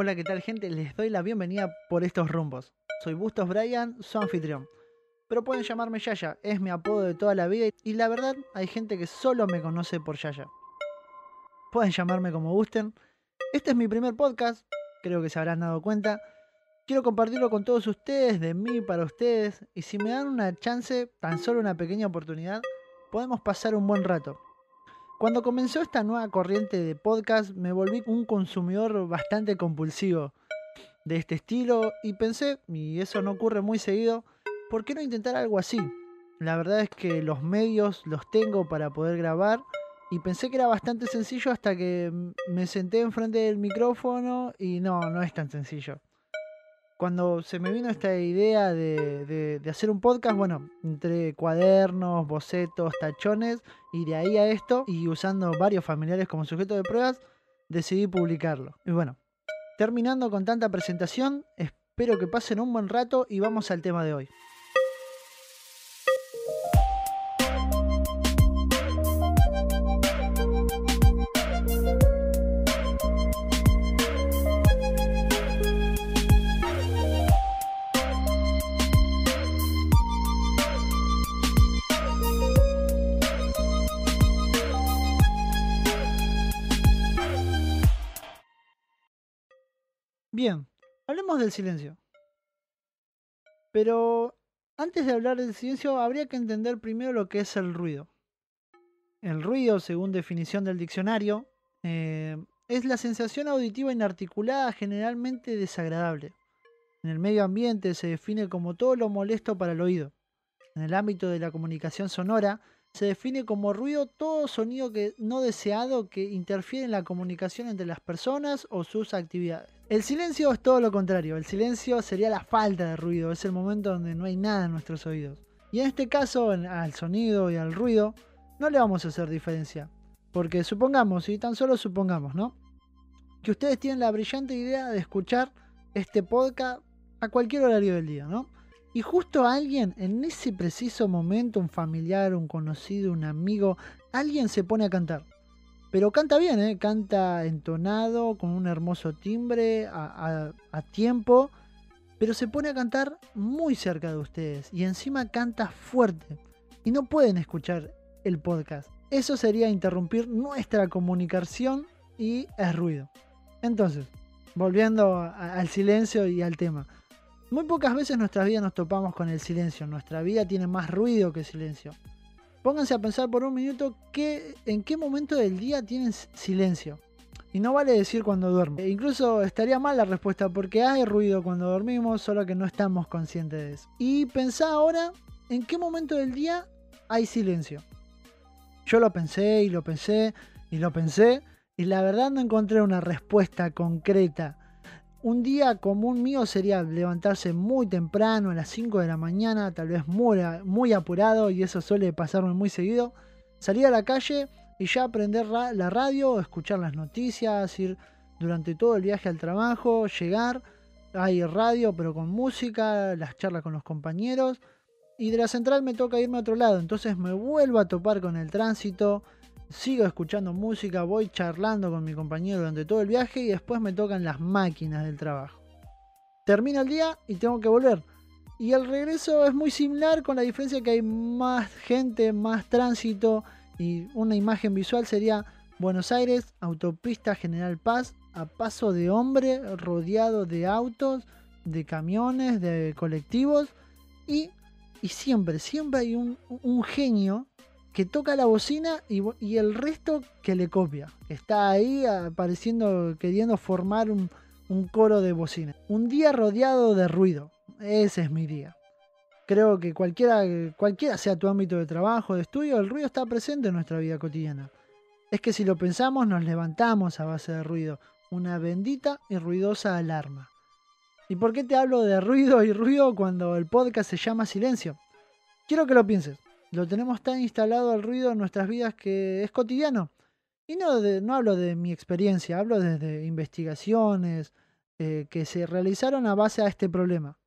Hola, ¿qué tal gente? Les doy la bienvenida por estos rumbos. Soy Bustos Brian, su anfitrión. Pero pueden llamarme Yaya, es mi apodo de toda la vida y la verdad hay gente que solo me conoce por Yaya. Pueden llamarme como gusten. Este es mi primer podcast, creo que se habrán dado cuenta. Quiero compartirlo con todos ustedes, de mí para ustedes, y si me dan una chance, tan solo una pequeña oportunidad, podemos pasar un buen rato. Cuando comenzó esta nueva corriente de podcast, me volví un consumidor bastante compulsivo de este estilo y pensé, y eso no ocurre muy seguido, ¿por qué no intentar algo así? La verdad es que los medios los tengo para poder grabar y pensé que era bastante sencillo hasta que me senté enfrente del micrófono y no, no es tan sencillo cuando se me vino esta idea de, hacer un podcast, bueno, entre cuadernos, bocetos, tachones, y de ahí a esto, y usando varios familiares como sujeto de pruebas, decidí publicarlo. Y bueno, terminando con tanta presentación, espero que pasen un buen rato y vamos al tema de hoy. Bien, hablemos del silencio. Pero antes de hablar del silencio, habría que entender primero lo que es el ruido. El ruido, según definición del diccionario, eh, es la sensación auditiva inarticulada generalmente desagradable. En el medio ambiente se define como todo lo molesto para el oído. En el ámbito de la comunicación sonora, se define como ruido todo sonido que no deseado que interfiere en la comunicación entre las personas o sus actividades. El silencio es todo lo contrario, el silencio sería la falta de ruido, es el momento donde no hay nada en nuestros oídos. Y en este caso, al sonido y al ruido, no le vamos a hacer diferencia. Porque supongamos, y tan solo supongamos, ¿no? Que ustedes tienen la brillante idea de escuchar este podcast a cualquier horario del día, ¿no? Y justo alguien, en ese preciso momento, un familiar, un conocido, un amigo, alguien se pone a cantar. Pero canta bien, ¿eh? canta entonado, con un hermoso timbre, a, tiempo. Pero se pone a cantar muy cerca de ustedes. Y encima canta fuerte. Y no pueden escuchar el podcast. Eso sería interrumpir nuestra comunicación y es ruido. Entonces, volviendo al silencio y al tema. Muy pocas veces en nuestra vida nos topamos con el silencio. Nuestra vida tiene más ruido que silencio. Pónganse a pensar por un minuto que, en qué momento del día tienen silencio. Y no vale decir cuando duermo. E incluso estaría mal la respuesta porque hay ruido cuando dormimos, solo que no estamos conscientes de eso. Y pensá ahora en qué momento del día hay silencio. Yo lo pensé y lo pensé y lo pensé y la verdad no encontré una respuesta concreta un día común mío sería levantarse muy temprano, a las 5 de la mañana, tal vez muy, apurado, y eso suele pasarme muy seguido. Salir a la calle y ya aprender la radio, escuchar las noticias, ir durante todo el viaje al trabajo, llegar, hay radio pero con música, las charlas con los compañeros. Y de la central me toca irme a otro lado, entonces me vuelvo a topar con el tránsito, sigo escuchando música, voy charlando con mi compañero durante todo el viaje y después me tocan las máquinas del trabajo. Termina el día y tengo que volver. Y el regreso es muy similar con la diferencia que hay más gente, más tránsito y una imagen visual sería Buenos Aires, autopista General Paz, a paso de hombre, rodeado de autos, de camiones, de colectivos y, y siempre, siempre hay un, un genio que toca la bocina y, el resto que le copia. Está ahí apareciendo, queriendo formar un, coro de bocina. Un día rodeado de ruido. Ese es mi día. Creo que cualquiera, cualquiera sea tu ámbito de trabajo, de estudio, el ruido está presente en nuestra vida cotidiana. Es que si lo pensamos nos levantamos a base de ruido. Una bendita y ruidosa alarma. ¿Y por qué te hablo de ruido y ruido cuando el podcast se llama silencio? Quiero que lo pienses lo tenemos tan instalado al ruido en nuestras vidas que es cotidiano. Y no, no hablo de mi experiencia, hablo desde investigaciones eh, que se realizaron a base a este problema.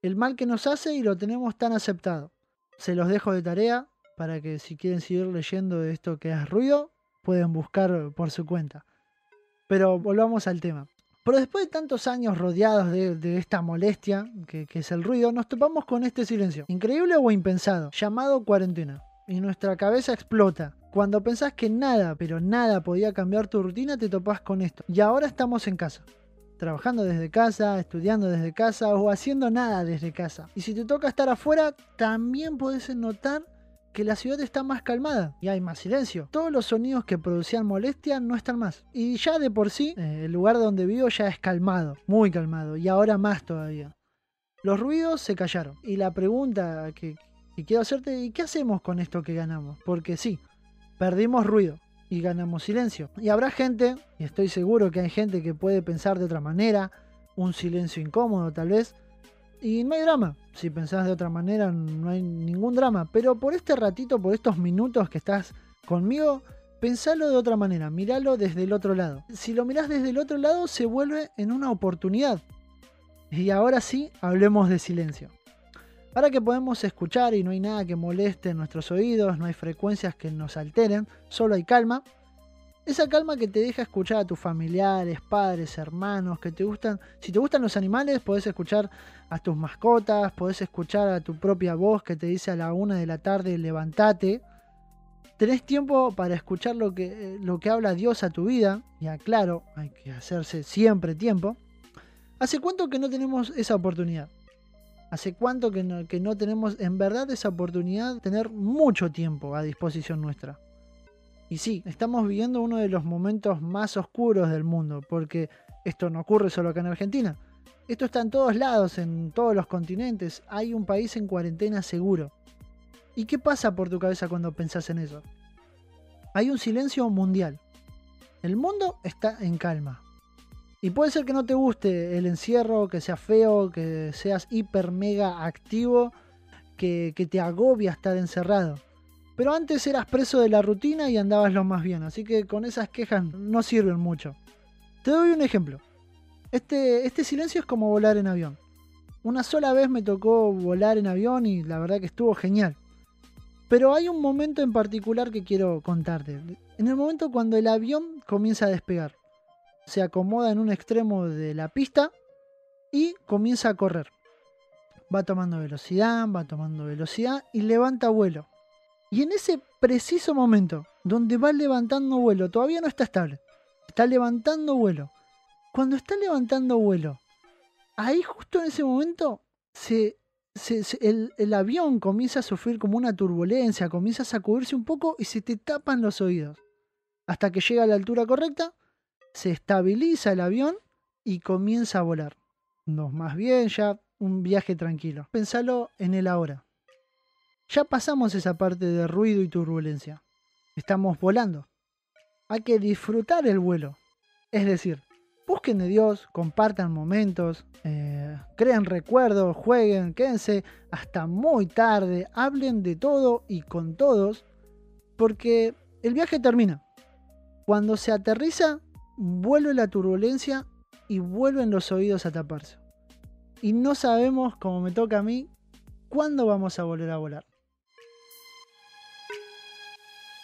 El mal que nos hace y lo tenemos tan aceptado. Se los dejo de tarea para que si quieren seguir leyendo de esto que es ruido, pueden buscar por su cuenta. Pero volvamos al tema. Pero después de tantos años rodeados de, esta molestia, que, que es el ruido, nos topamos con este silencio, increíble o impensado, llamado cuarentena. Y nuestra cabeza explota. Cuando pensás que nada, pero nada podía cambiar tu rutina, te topás con esto. Y ahora estamos en casa trabajando desde casa, estudiando desde casa o haciendo nada desde casa. Y si te toca estar afuera, también puedes notar que la ciudad está más calmada y hay más silencio. Todos los sonidos que producían molestia no están más. Y ya de por sí, eh, el lugar donde vivo ya es calmado, muy calmado, y ahora más todavía. Los ruidos se callaron. Y la pregunta que, quiero hacerte, ¿y qué hacemos con esto que ganamos? Porque sí, perdimos ruido y ganamos silencio. Y habrá gente, y estoy seguro que hay gente que puede pensar de otra manera, un silencio incómodo tal vez, y no hay drama. Si pensás de otra manera, no hay ningún drama. Pero por este ratito, por estos minutos que estás conmigo, pensalo de otra manera. Míralo desde el otro lado. Si lo mirás desde el otro lado, se vuelve en una oportunidad. Y ahora sí, hablemos de silencio. Ahora que podemos escuchar y no hay nada que moleste nuestros oídos, no hay frecuencias que nos alteren, solo hay calma. Esa calma que te deja escuchar a tus familiares, padres, hermanos, que te gustan. Si te gustan los animales, podés escuchar a tus mascotas, podés escuchar a tu propia voz que te dice a la una de la tarde, levántate. Tenés tiempo para escuchar lo que, lo que habla Dios a tu vida. Y aclaro, hay que hacerse siempre tiempo. ¿Hace cuánto que no tenemos esa oportunidad? ¿Hace cuánto que no, tenemos en verdad esa oportunidad de tener mucho tiempo a disposición nuestra? Y sí, estamos viviendo uno de los momentos más oscuros del mundo, porque esto no ocurre solo acá en Argentina. Esto está en todos lados, en todos los continentes. Hay un país en cuarentena seguro. ¿Y qué pasa por tu cabeza cuando pensás en eso? Hay un silencio mundial. El mundo está en calma. Y puede ser que no te guste el encierro, que sea feo, que seas hiper mega activo, que, te agobia estar encerrado. Pero antes eras preso de la rutina y andabas lo más bien, así que con esas quejas no sirven mucho. Te doy un ejemplo. Este, este silencio es como volar en avión. Una sola vez me tocó volar en avión y la verdad que estuvo genial. Pero hay un momento en particular que quiero contarte. En el momento cuando el avión comienza a despegar se acomoda en un extremo de la pista y comienza a correr. Va tomando velocidad, va tomando velocidad y levanta vuelo. Y en ese preciso momento, donde va levantando vuelo, todavía no está estable, está levantando vuelo. Cuando está levantando vuelo, ahí justo en ese momento el avión comienza a sufrir como una turbulencia, comienza a sacudirse un poco y se te tapan los oídos. Hasta que llega a la altura correcta se estabiliza el avión y comienza a volar. No, más bien ya un viaje tranquilo. Pensalo en el ahora. Ya pasamos esa parte de ruido y turbulencia. Estamos volando. Hay que disfrutar el vuelo. Es decir, busquen de Dios, compartan momentos, eh, creen recuerdos, jueguen, quédense hasta muy tarde, hablen de todo y con todos, porque el viaje termina. Cuando se aterriza, vuelve la turbulencia y vuelven los oídos a taparse. Y no sabemos, como me toca a mí, cuándo vamos a volver a volar.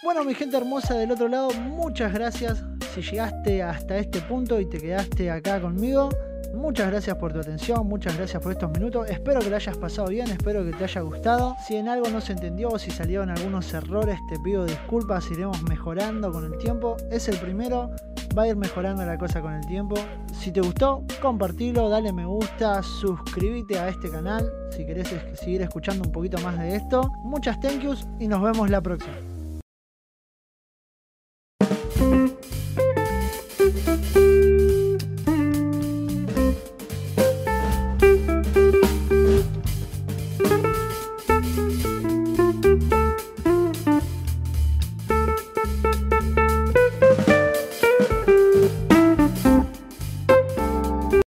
Bueno, mi gente hermosa del otro lado, muchas gracias si llegaste hasta este punto y te quedaste acá conmigo. Muchas gracias por tu atención, muchas gracias por estos minutos. Espero que lo hayas pasado bien, espero que te haya gustado. Si en algo no se entendió o si salieron algunos errores, te pido disculpas, iremos mejorando con el tiempo. Es el primero, va a ir mejorando la cosa con el tiempo. Si te gustó, compartilo, dale me gusta, suscríbete a este canal si querés seguir escuchando un poquito más de esto. Muchas thank yous y nos vemos la próxima.